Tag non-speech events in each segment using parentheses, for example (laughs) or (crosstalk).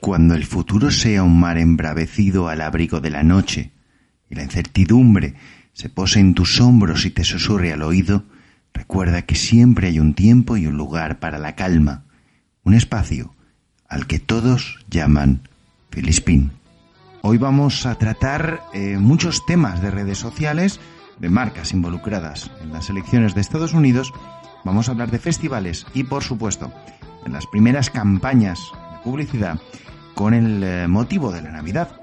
Cuando el futuro sea un mar embravecido al abrigo de la noche y la incertidumbre se pose en tus hombros y te susurre al oído, recuerda que siempre hay un tiempo y un lugar para la calma, un espacio al que todos llaman Filispín. Hoy vamos a tratar eh, muchos temas de redes sociales, de marcas involucradas en las elecciones de Estados Unidos, vamos a hablar de festivales y, por supuesto, de las primeras campañas publicidad con el eh, motivo de la Navidad.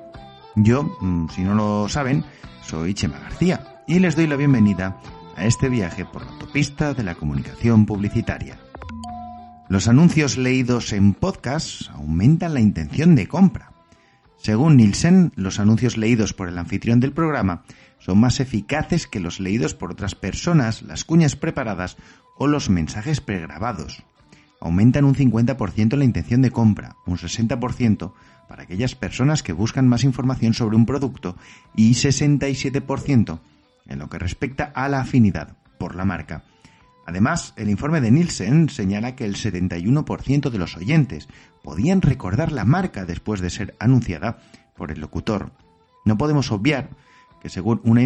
Yo, mm, si no lo saben, soy Chema García y les doy la bienvenida a este viaje por la autopista de la comunicación publicitaria. Los anuncios leídos en podcast aumentan la intención de compra. Según Nielsen, los anuncios leídos por el anfitrión del programa son más eficaces que los leídos por otras personas, las cuñas preparadas o los mensajes pregrabados aumentan un 50% la intención de compra, un 60% para aquellas personas que buscan más información sobre un producto y 67% en lo que respecta a la afinidad por la marca. Además, el informe de Nielsen señala que el 71% de los oyentes podían recordar la marca después de ser anunciada por el locutor. No podemos obviar que según una,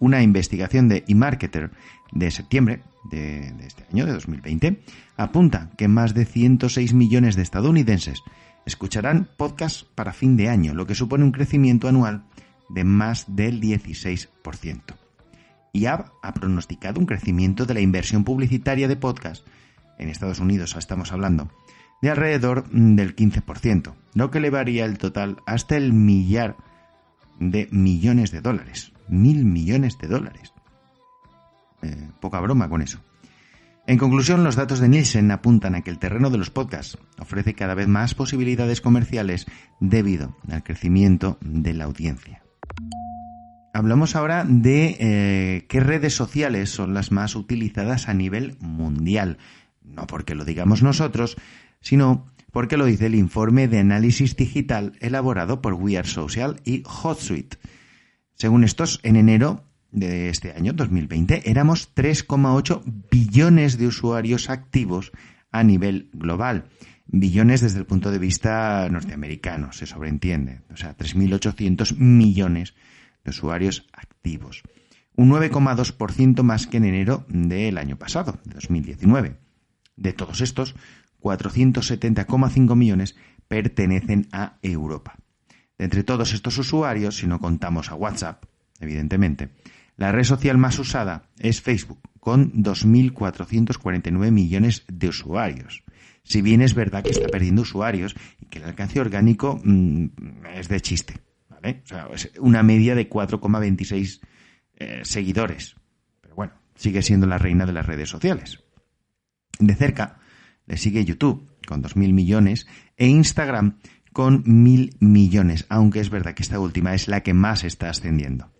una investigación de eMarketer de septiembre de, este año, de 2020, apunta que más de 106 millones de estadounidenses escucharán podcasts para fin de año, lo que supone un crecimiento anual de más del 16%. IAB ha pronosticado un crecimiento de la inversión publicitaria de podcasts en Estados Unidos, estamos hablando, de alrededor del 15%, lo que elevaría el total hasta el millar de millones de dólares. Mil millones de dólares. Eh, poca broma con eso. En conclusión, los datos de Nielsen apuntan a que el terreno de los podcasts ofrece cada vez más posibilidades comerciales debido al crecimiento de la audiencia. Hablamos ahora de eh, qué redes sociales son las más utilizadas a nivel mundial. No porque lo digamos nosotros, sino porque lo dice el informe de análisis digital elaborado por We Are Social y HotSuite. Según estos, en enero de este año, 2020, éramos 3,8 billones de usuarios activos a nivel global. Billones desde el punto de vista norteamericano, se sobreentiende. O sea, 3.800 millones de usuarios activos. Un 9,2% más que en enero del año pasado, de 2019. De todos estos, 470,5 millones pertenecen a Europa. De entre todos estos usuarios, si no contamos a WhatsApp, evidentemente, la red social más usada es Facebook, con 2.449 millones de usuarios. Si bien es verdad que está perdiendo usuarios y que el alcance orgánico mm, es de chiste, ¿vale? O sea, es una media de 4,26 eh, seguidores. Pero bueno, sigue siendo la reina de las redes sociales. De cerca, le sigue YouTube con 2.000 millones e Instagram con 1.000 millones, aunque es verdad que esta última es la que más está ascendiendo.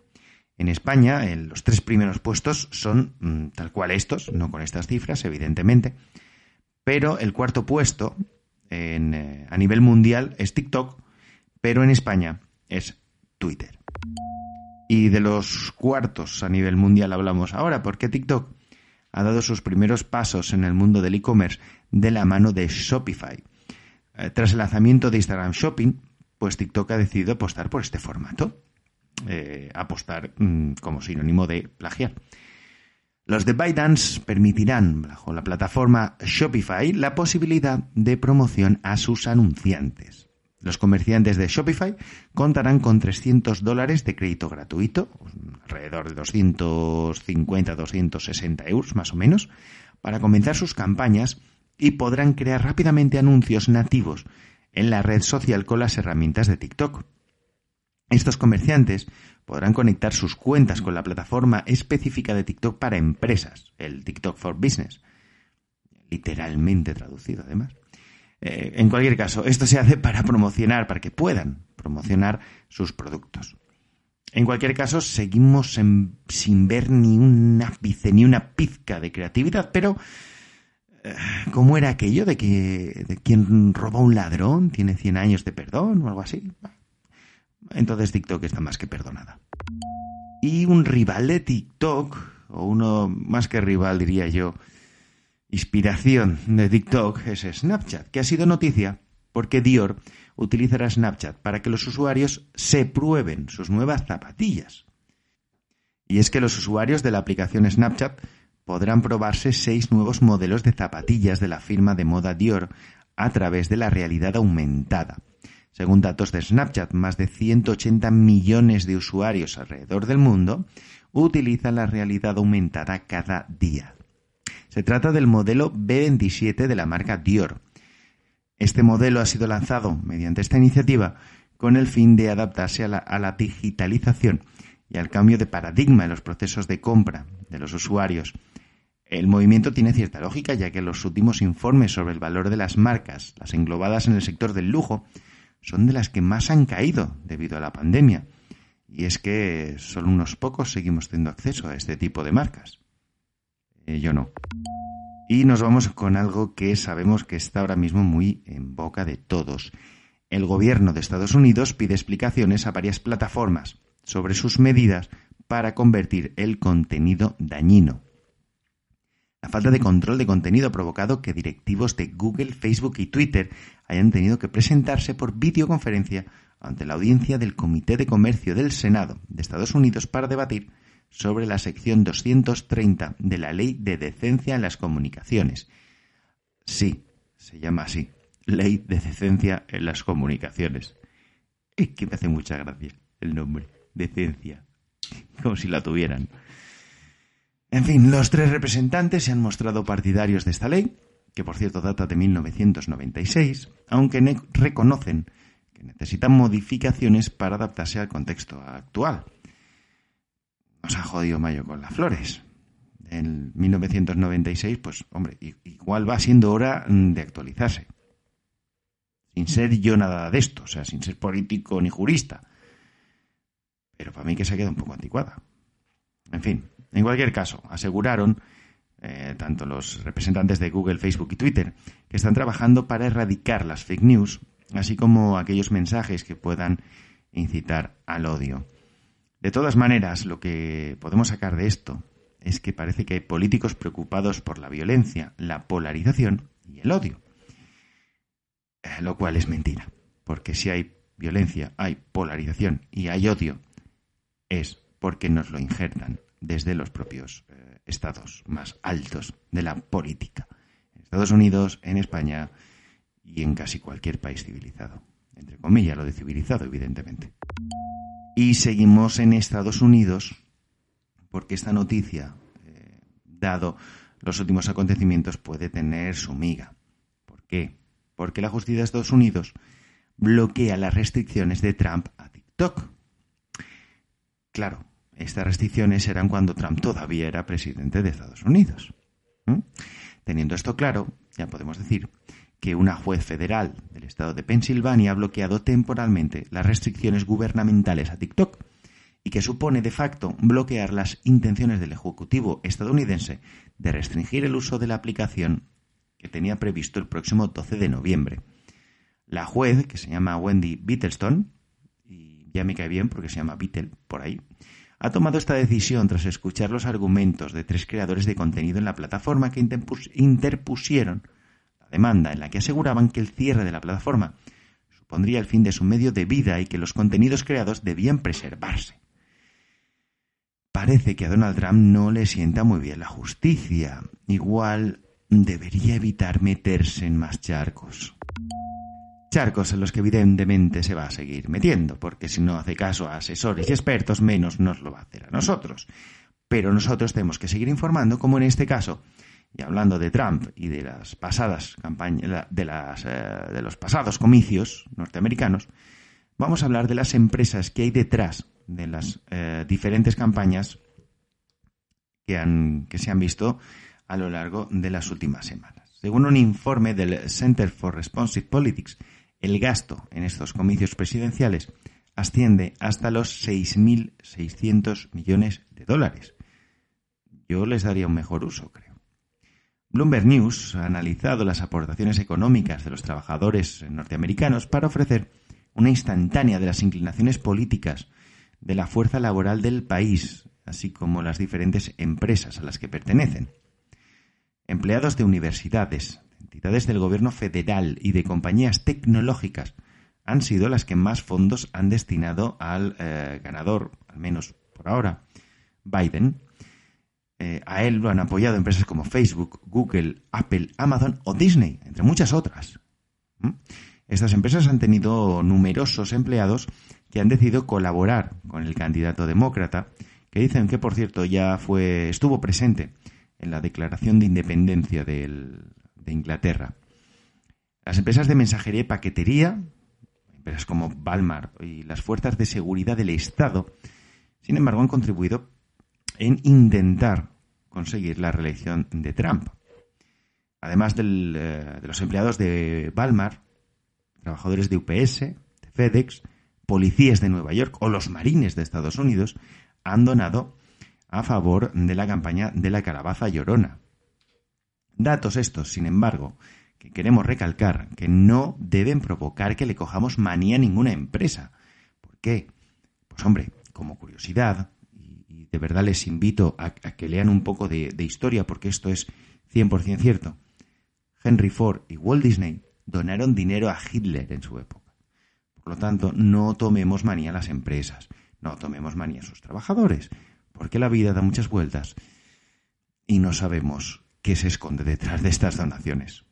En España, los tres primeros puestos son mm, tal cual estos, no con estas cifras, evidentemente, pero el cuarto puesto eh, a nivel mundial es TikTok, pero en España es Twitter. Y de los cuartos a nivel mundial hablamos ahora, porque TikTok ha dado sus primeros pasos en el mundo del e-commerce de la mano de Shopify. Eh, tras el lanzamiento de Instagram Shopping, pues TikTok ha decidido apostar por este formato. Eh, apostar mm, como sinónimo de plagiar. Los de ByteDance permitirán, bajo la plataforma Shopify, la posibilidad de promoción a sus anunciantes. Los comerciantes de Shopify contarán con 300 dólares de crédito gratuito, alrededor de 250-260 euros más o menos, para comenzar sus campañas y podrán crear rápidamente anuncios nativos en la red social con las herramientas de TikTok. Estos comerciantes podrán conectar sus cuentas con la plataforma específica de TikTok para empresas, el TikTok for Business, literalmente traducido además, Eh, en cualquier caso, esto se hace para promocionar, para que puedan promocionar sus productos. En cualquier caso, seguimos sin ver ni un ápice, ni una pizca de creatividad, pero eh, ¿cómo era aquello de que de quien roba un ladrón tiene 100 años de perdón o algo así? Entonces TikTok está más que perdonada. Y un rival de TikTok, o uno más que rival diría yo, inspiración de TikTok es Snapchat, que ha sido noticia porque Dior utilizará Snapchat para que los usuarios se prueben sus nuevas zapatillas. Y es que los usuarios de la aplicación Snapchat podrán probarse seis nuevos modelos de zapatillas de la firma de moda Dior a través de la realidad aumentada. Según datos de Snapchat, más de 180 millones de usuarios alrededor del mundo utilizan la realidad aumentada cada día. Se trata del modelo B27 de la marca Dior, este modelo ha sido lanzado mediante esta iniciativa con el fin de adaptarse a la, digitalización y al cambio de paradigma en los procesos de compra de los usuarios. El movimiento tiene cierta lógica, ya que los últimos informes sobre el valor de las marcas, las englobadas en el sector del lujo, son de las que más han caído debido a la pandemia. Y es que solo unos pocos seguimos teniendo acceso a este tipo de marcas. Eh, yo no. Y nos vamos con algo que sabemos que está ahora mismo muy en boca de todos. El gobierno de Estados Unidos pide explicaciones a varias plataformas sobre sus medidas para convertir el contenido dañino. La falta de control de contenido ha provocado que directivos de Google, Facebook y Twitter hayan tenido que presentarse por videoconferencia ante la audiencia del Comité de Comercio del Senado de Estados Unidos para debatir sobre la sección 230 de la Ley de Decencia en las Comunicaciones. Sí, se llama así, Ley de Decencia en las Comunicaciones. Es que me hace mucha gracia el nombre, Decencia, como si la tuvieran. En fin, los tres representantes se han mostrado partidarios de esta ley, que por cierto data de 1996, aunque reconocen que necesitan modificaciones para adaptarse al contexto actual nos ha jodido Mayo con las flores. En 1996, pues hombre, igual va siendo hora de actualizarse. Sin ser yo nada de esto, o sea, sin ser político ni jurista. Pero para mí que se queda un poco anticuada. En fin, en cualquier caso, aseguraron eh, tanto los representantes de Google, Facebook y Twitter que están trabajando para erradicar las fake news, así como aquellos mensajes que puedan incitar al odio. De todas maneras, lo que podemos sacar de esto es que parece que hay políticos preocupados por la violencia, la polarización y el odio. Eh, lo cual es mentira, porque si hay violencia, hay polarización y hay odio, es porque nos lo injertan desde los propios eh, estados más altos de la política. En Estados Unidos, en España y en casi cualquier país civilizado. Entre comillas, lo de civilizado, evidentemente. Y seguimos en Estados Unidos porque esta noticia, eh, dado los últimos acontecimientos, puede tener su miga. ¿Por qué? Porque la justicia de Estados Unidos bloquea las restricciones de Trump a TikTok. Claro, estas restricciones eran cuando Trump todavía era presidente de Estados Unidos. Teniendo esto claro, ya podemos decir que una juez federal del estado de Pensilvania ha bloqueado temporalmente las restricciones gubernamentales a TikTok y que supone de facto bloquear las intenciones del Ejecutivo estadounidense de restringir el uso de la aplicación que tenía previsto el próximo 12 de noviembre. La juez, que se llama Wendy Bittlestone, y ya me cae bien porque se llama Beatle por ahí, ha tomado esta decisión tras escuchar los argumentos de tres creadores de contenido en la plataforma que interpusieron demanda en la que aseguraban que el cierre de la plataforma supondría el fin de su medio de vida y que los contenidos creados debían preservarse. Parece que a Donald Trump no le sienta muy bien la justicia. Igual debería evitar meterse en más charcos. Charcos en los que evidentemente se va a seguir metiendo, porque si no hace caso a asesores y expertos, menos nos lo va a hacer a nosotros. Pero nosotros tenemos que seguir informando, como en este caso, y hablando de Trump y de las pasadas campañas, eh, de los pasados comicios norteamericanos, vamos a hablar de las empresas que hay detrás de las eh, diferentes campañas que se han visto a lo largo de las últimas semanas. Según un informe del Center for Responsive Politics, el gasto en estos comicios presidenciales asciende hasta los 6.600 millones de dólares. Yo les daría un mejor uso, creo. Bloomberg News ha analizado las aportaciones económicas de los trabajadores norteamericanos para ofrecer una instantánea de las inclinaciones políticas de la fuerza laboral del país, así como las diferentes empresas a las que pertenecen. Empleados de universidades, entidades del gobierno federal y de compañías tecnológicas han sido las que más fondos han destinado al eh, ganador, al menos por ahora, Biden. Eh, a él lo han apoyado empresas como Facebook, Google, Apple, Amazon o Disney, entre muchas otras. ¿Mm? Estas empresas han tenido numerosos empleados que han decidido colaborar con el candidato demócrata, que dicen que, por cierto, ya fue, estuvo presente en la declaración de independencia de Inglaterra. Las empresas de mensajería y paquetería, empresas como Balmar y las fuerzas de seguridad del Estado, sin embargo, han contribuido en intentar conseguir la reelección de Trump. Además eh, de los empleados de Balmar, trabajadores de UPS, de FedEx, policías de Nueva York o los marines de Estados Unidos han donado a favor de la campaña de la calabaza llorona. Datos estos, sin embargo, que queremos recalcar que no deben provocar que le cojamos manía a ninguna empresa. ¿Por qué? Pues hombre, como curiosidad, de verdad les invito a, que lean un poco de, de historia porque esto es 100% cierto, Henry Ford y Walt Disney donaron dinero a Hitler en su época. Por lo tanto, no tomemos manía a las empresas, no tomemos manía a sus trabajadores, porque la vida da muchas vueltas y no sabemos qué se esconde detrás de estas donaciones.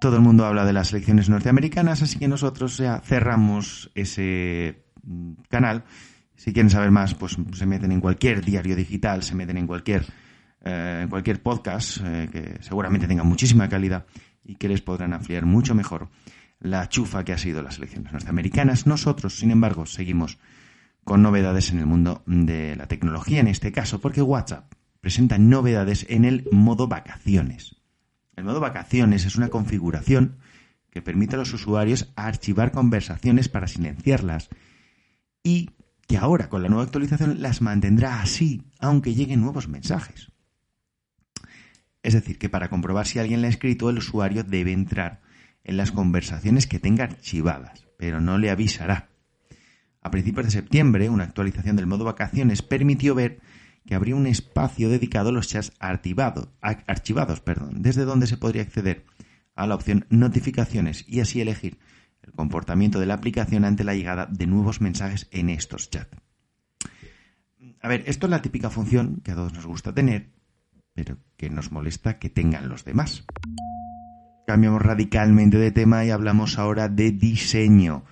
Todo el mundo habla de las elecciones norteamericanas, así que nosotros ya cerramos ese mm, canal. Si quieren saber más, pues se meten en cualquier diario digital, se meten en cualquier, eh, cualquier podcast, eh, que seguramente tenga muchísima calidad y que les podrán ampliar mucho mejor la chufa que ha sido las elecciones norteamericanas. Nosotros, sin embargo, seguimos con novedades en el mundo de la tecnología en este caso, porque WhatsApp presenta novedades en el modo vacaciones. El modo vacaciones es una configuración que permite a los usuarios archivar conversaciones para silenciarlas y que ahora con la nueva actualización las mantendrá así, aunque lleguen nuevos mensajes. Es decir, que para comprobar si alguien le ha escrito, el usuario debe entrar en las conversaciones que tenga archivadas, pero no le avisará. A principios de septiembre, una actualización del modo vacaciones permitió ver que habría un espacio dedicado a los chats archivados, perdón, desde donde se podría acceder a la opción notificaciones y así elegir el comportamiento de la aplicación ante la llegada de nuevos mensajes en estos chats. A ver, esto es la típica función que a todos nos gusta tener, pero que nos molesta que tengan los demás. Cambiamos radicalmente de tema y hablamos ahora de diseño,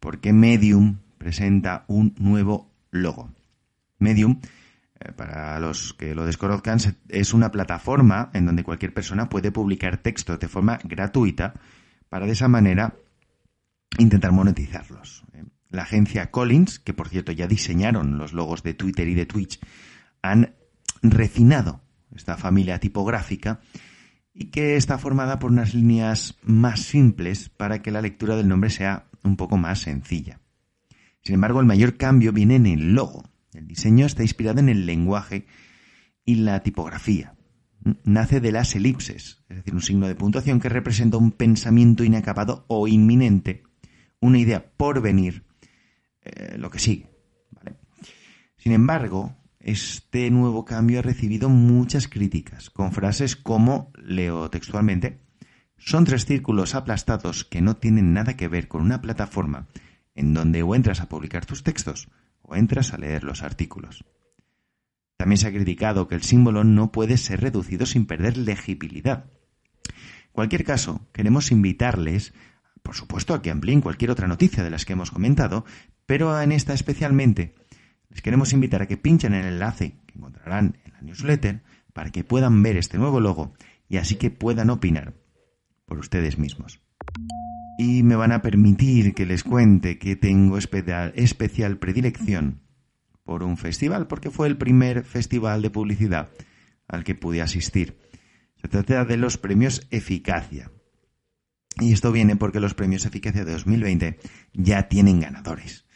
porque Medium presenta un nuevo logo. Medium, eh, para los que lo desconozcan, es una plataforma en donde cualquier persona puede publicar textos de forma gratuita para de esa manera intentar monetizarlos. Eh, la agencia Collins, que por cierto ya diseñaron los logos de Twitter y de Twitch, han refinado esta familia tipográfica y que está formada por unas líneas más simples para que la lectura del nombre sea un poco más sencilla. Sin embargo, el mayor cambio viene en el logo. El diseño está inspirado en el lenguaje y la tipografía. Nace de las elipses, es decir, un signo de puntuación que representa un pensamiento inacabado o inminente, una idea por venir, eh, lo que sigue. Sin embargo, este nuevo cambio ha recibido muchas críticas, con frases como, leo textualmente, son tres círculos aplastados que no tienen nada que ver con una plataforma en donde o entras a publicar tus textos o entras a leer los artículos. También se ha criticado que el símbolo no puede ser reducido sin perder legibilidad. En cualquier caso, queremos invitarles, por supuesto, a que amplíen cualquier otra noticia de las que hemos comentado, pero en esta especialmente les queremos invitar a que pinchen en el enlace que encontrarán en la newsletter para que puedan ver este nuevo logo y así que puedan opinar por ustedes mismos y me van a permitir que les cuente que tengo especial, predilección por un festival, porque fue el primer festival de publicidad al que pude asistir. Se trata de los premios Eficacia. Y esto viene porque los premios Eficacia de 2020 ya tienen ganadores.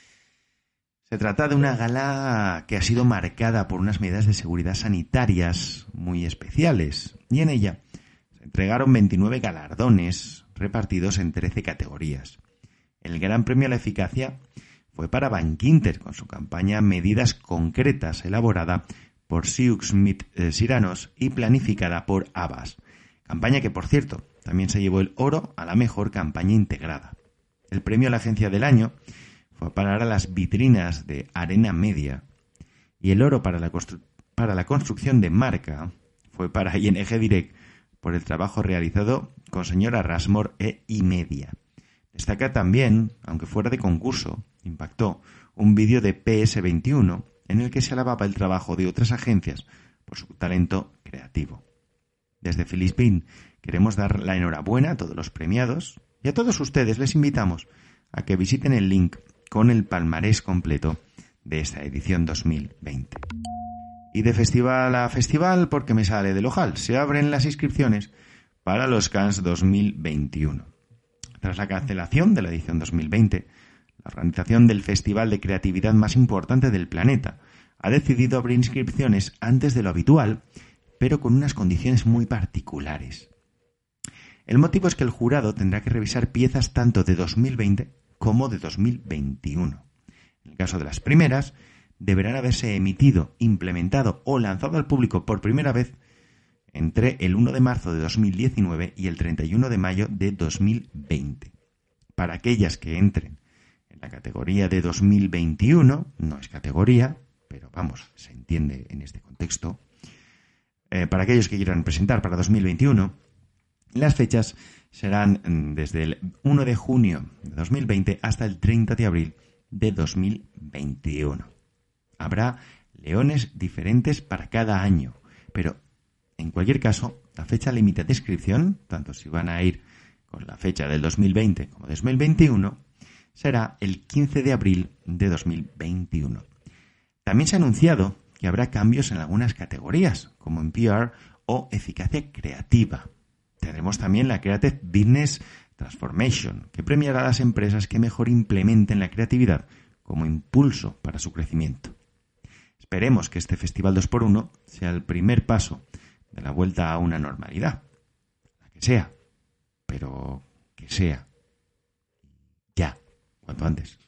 Se trata de una gala que ha sido marcada por unas medidas de seguridad sanitarias muy especiales y en ella se entregaron 29 galardones repartidos en 13 categorías. El Gran Premio a la Eficacia fue para Bankinter con su campaña Medidas Concretas elaborada por Siux Smith eh, Siranos y planificada por Abbas. Campaña que, por cierto, también se llevó el oro a la mejor campaña integrada. El premio a la agencia del año fue a parar a las vitrinas de Arena Media y el oro para la, para la construcción de marca fue para (laughs) ING Direct por el trabajo realizado con señora Rasmor e Media. Destaca también, aunque fuera de concurso, impactó un vídeo de PS21 en el que se alababa el trabajo de otras agencias por su talento creativo. Desde Filispín queremos dar la enhorabuena a todos los premiados y a todos ustedes les invitamos a que visiten el link con el palmarés completo de esta edición 2020. Y de festival a festival, porque me sale del ojal, se abren las inscripciones para los Cannes 2021. Tras la cancelación de la edición 2020, la organización del festival de creatividad más importante del planeta ha decidido abrir inscripciones antes de lo habitual, pero con unas condiciones muy particulares. El motivo es que el jurado tendrá que revisar piezas tanto de 2020 como de 2021. En el caso de las primeras, deberán haberse emitido, implementado o lanzado al público por primera vez entre el 1 de marzo de 2019 y el 31 de mayo de 2020. Para aquellas que entren en la categoría de 2021, no es categoría, pero vamos, se entiende en este contexto, eh, para aquellos que quieran presentar para 2021, las fechas serán mm, desde el 1 de junio de 2020 hasta el 30 de abril de 2021. Habrá leones diferentes para cada año, pero en cualquier caso, la fecha límite de inscripción, tanto si van a ir con la fecha del 2020 como 2021, será el 15 de abril de 2021. También se ha anunciado que habrá cambios en algunas categorías, como en PR o eficacia creativa. Tendremos también la Creative Business Transformation, que premiará a las empresas que mejor implementen la creatividad como impulso para su crecimiento. Esperemos que este Festival 2x1 sea el primer paso de la vuelta a una normalidad. La que sea, pero que sea. Ya, cuanto antes.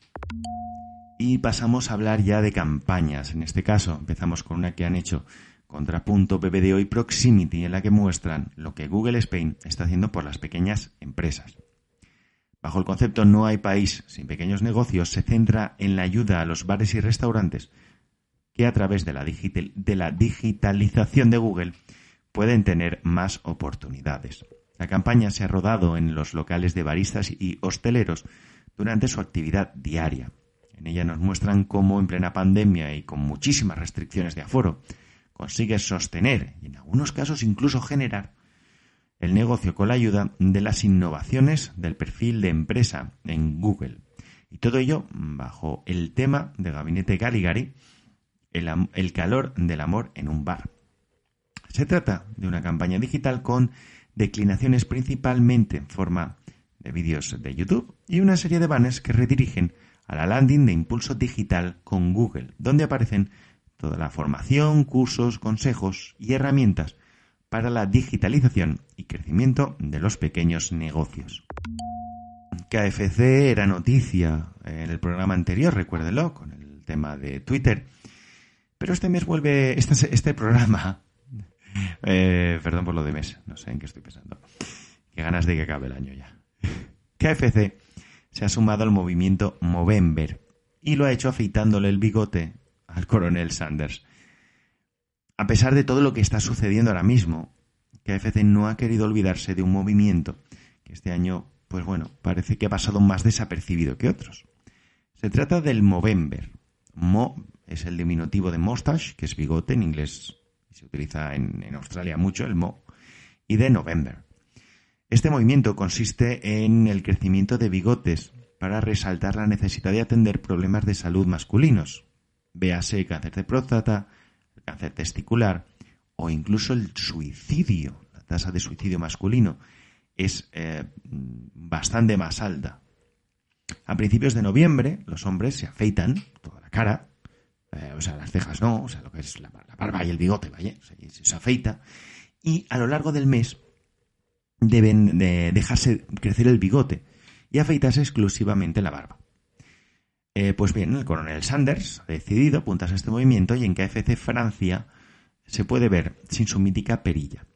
Y pasamos a hablar ya de campañas. En este caso, empezamos con una que han hecho Contrapunto, BBDO y Proximity, en la que muestran lo que Google Spain está haciendo por las pequeñas empresas. Bajo el concepto No hay país sin pequeños negocios, se centra en la ayuda a los bares y restaurantes que a través de la, de la digitalización de Google pueden tener más oportunidades. La campaña se ha rodado en los locales de baristas y hosteleros durante su actividad diaria. En ella nos muestran cómo en plena pandemia y con muchísimas restricciones de aforo, consigue sostener y en algunos casos incluso generar el negocio con la ayuda de las innovaciones del perfil de empresa en Google. Y todo ello bajo el tema de Gabinete Galigari, el, el calor del amor en un bar. Se trata de una campaña digital con declinaciones principalmente en forma de vídeos de YouTube y una serie de banners que redirigen a la landing de impulso digital con Google, donde aparecen toda la formación, cursos, consejos y herramientas para la digitalización y crecimiento de los pequeños negocios. KFC era noticia en el programa anterior, recuérdelo, con el tema de Twitter. Pero este mes vuelve, este, este programa, (laughs) eh, perdón por lo de mes, no sé en qué estoy pensando. Qué ganas de que acabe el año ya. KFC se ha sumado al movimiento Movember y lo ha hecho afeitándole el bigote al coronel Sanders. A pesar de todo lo que está sucediendo ahora mismo, KFC no ha querido olvidarse de un movimiento que este año, pues bueno, parece que ha pasado más desapercibido que otros. Se trata del Movember. Mo es el diminutivo de mustache, que es bigote en inglés, se utiliza en, en Australia mucho, el Mo, y de November. Este movimiento consiste en el crecimiento de bigotes para resaltar la necesidad de atender problemas de salud masculinos, véase cáncer de próstata, el cáncer testicular o incluso el suicidio, la tasa de suicidio masculino es eh, bastante más alta. A principios de noviembre, los hombres se afeitan toda la cara, eh, o sea, las cejas no, o sea, lo que es la, barba y el bigote, vaya, se afeita, y a lo largo del mes deben de dejarse crecer el bigote y afeitarse exclusivamente la barba. Eh, pues bien, el coronel Sanders ha decidido apuntarse a este movimiento y en KFC Francia se puede ver sin su mítica perilla.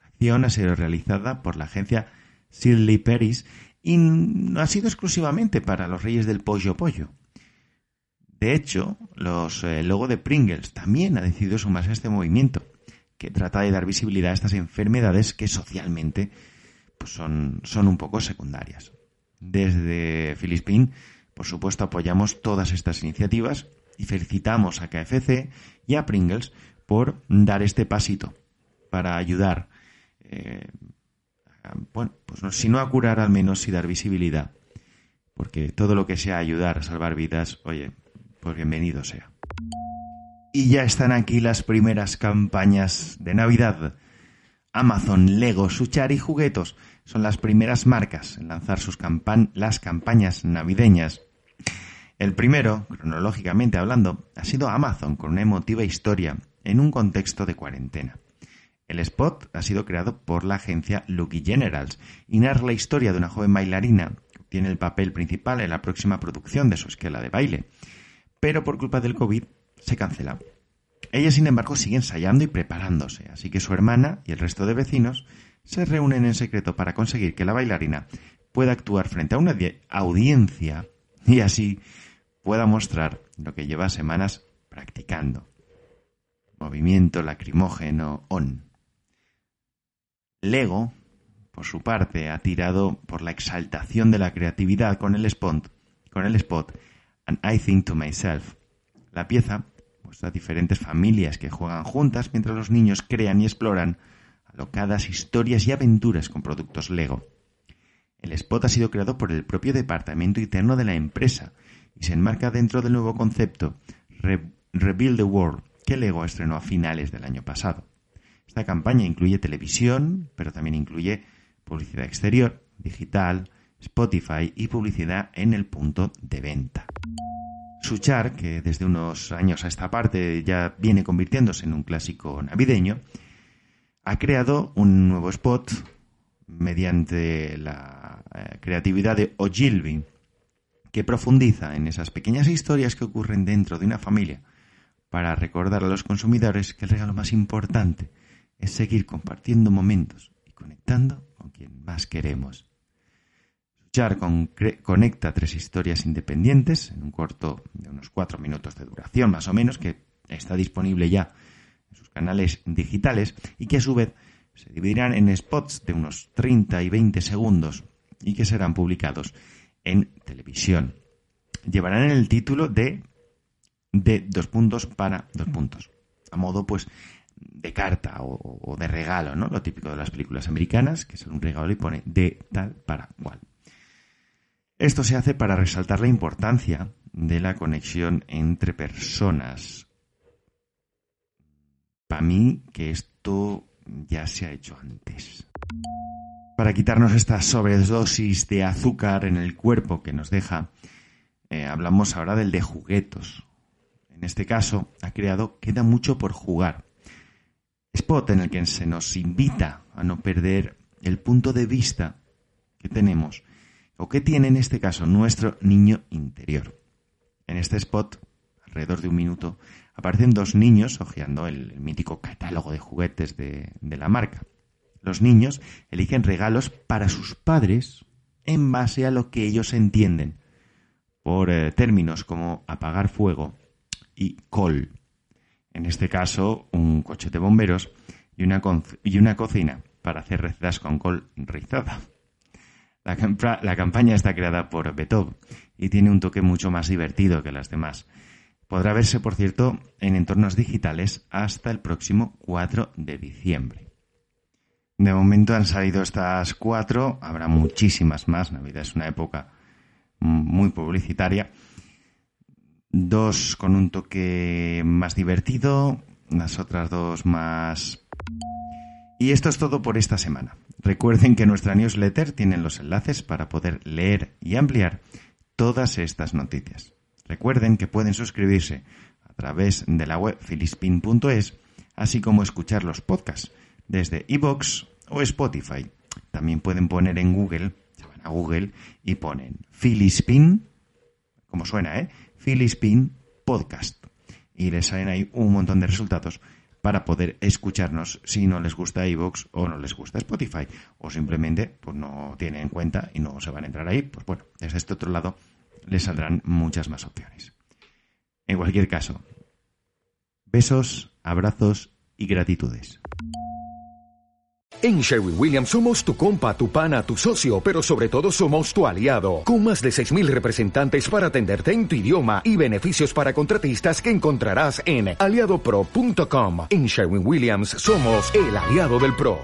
La acción ha sido realizada por la agencia Sidley Peris y no ha sido exclusivamente para los reyes del pollo pollo. De hecho, los, el logo de Pringles también ha decidido sumarse a este movimiento, que trata de dar visibilidad a estas enfermedades que socialmente pues son, son un poco secundarias. Desde Filispín, por supuesto, apoyamos todas estas iniciativas y felicitamos a KFC y a Pringles por dar este pasito para ayudar, eh, bueno, pues si no a curar, al menos sí dar visibilidad. Porque todo lo que sea ayudar a salvar vidas, oye, pues bienvenido sea. Y ya están aquí las primeras campañas de Navidad. Amazon, Lego, Suchar y Juguetos son las primeras marcas en lanzar sus las campañas navideñas. El primero, cronológicamente hablando, ha sido Amazon con una emotiva historia en un contexto de cuarentena. El spot ha sido creado por la agencia Lucky Generals y narra la historia de una joven bailarina que obtiene el papel principal en la próxima producción de su esquela de baile, pero por culpa del COVID se cancela. Ella, sin embargo, sigue ensayando y preparándose, así que su hermana y el resto de vecinos se reúnen en secreto para conseguir que la bailarina pueda actuar frente a una audiencia y así pueda mostrar lo que lleva semanas practicando movimiento lacrimógeno on. Lego, por su parte, ha tirado por la exaltación de la creatividad con el spot, con el spot And I Think to Myself. La pieza muestra diferentes familias que juegan juntas mientras los niños crean y exploran alocadas historias y aventuras con productos Lego. El spot ha sido creado por el propio departamento interno de la empresa y se enmarca dentro del nuevo concepto Rebuild the World, que Lego estrenó a finales del año pasado. Esta campaña incluye televisión, pero también incluye publicidad exterior, digital, Spotify y publicidad en el punto de venta. Suchar, que desde unos años a esta parte ya viene convirtiéndose en un clásico navideño, ha creado un nuevo spot mediante la eh, creatividad de Ogilvy, que profundiza en esas pequeñas historias que ocurren dentro de una familia para recordar a los consumidores que el regalo más importante es seguir compartiendo momentos y conectando con quien más queremos. Suchar conecta tres historias independientes en un corto de unos cuatro minutos de duración más o menos que está disponible ya en sus canales digitales y que a su vez se dividirán en spots de unos 30 y 20 segundos y que serán publicados en televisión. Llevarán el título de de dos puntos para dos puntos. A modo, pues, de carta o, de regalo, ¿no? Lo típico de las películas americanas, que es un regalo y pone de tal para cual. Esto se hace para resaltar la importancia de la conexión entre personas. Para mí, que esto ya se ha hecho antes. Para quitarnos esta sobredosis de azúcar en el cuerpo que nos deja, eh, hablamos ahora del de juguetos en este caso, ha creado Queda mucho por jugar. Spot en el que se nos invita a no perder el punto de vista que tenemos o que tiene en este caso nuestro niño interior. En este spot, alrededor de un minuto, aparecen dos niños hojeando el, mítico catálogo de juguetes de, la marca. Los niños eligen regalos para sus padres en base a lo que ellos entienden, por eh, términos como apagar fuego y col. En este caso, un coche de bomberos y una, y una cocina para hacer recetas con col rizada. La, la, campaña está creada por Betov y tiene un toque mucho más divertido que las demás. Podrá verse, por cierto, en entornos digitales hasta el próximo 4 de diciembre. De momento han salido estas cuatro, habrá muchísimas más. Navidad es una época muy publicitaria dos con un toque más divertido, las otras dos más Y esto es todo por esta semana. Recuerden que nuestra newsletter tiene los enlaces para poder leer y ampliar todas estas noticias. Recuerden que pueden suscribirse a través de la web filispin.es, así como escuchar los podcasts desde iBox o Spotify. También pueden poner en Google, se van a Google y ponen Filispin, como suena, ¿eh? Filispin Podcast. Y les salen ahí un montón de resultados para poder escucharnos si no les gusta iVoox o no les gusta Spotify o simplemente pues no tienen en cuenta y no se van a entrar ahí, pues bueno, desde este otro lado les saldrán muchas más opciones. En cualquier caso, besos, abrazos y gratitudes. En Sherwin Williams somos tu compa, tu pana, tu socio, pero sobre todo somos tu aliado, con más de 6.000 representantes para atenderte en tu idioma y beneficios para contratistas que encontrarás en aliadopro.com. En Sherwin Williams somos el aliado del PRO.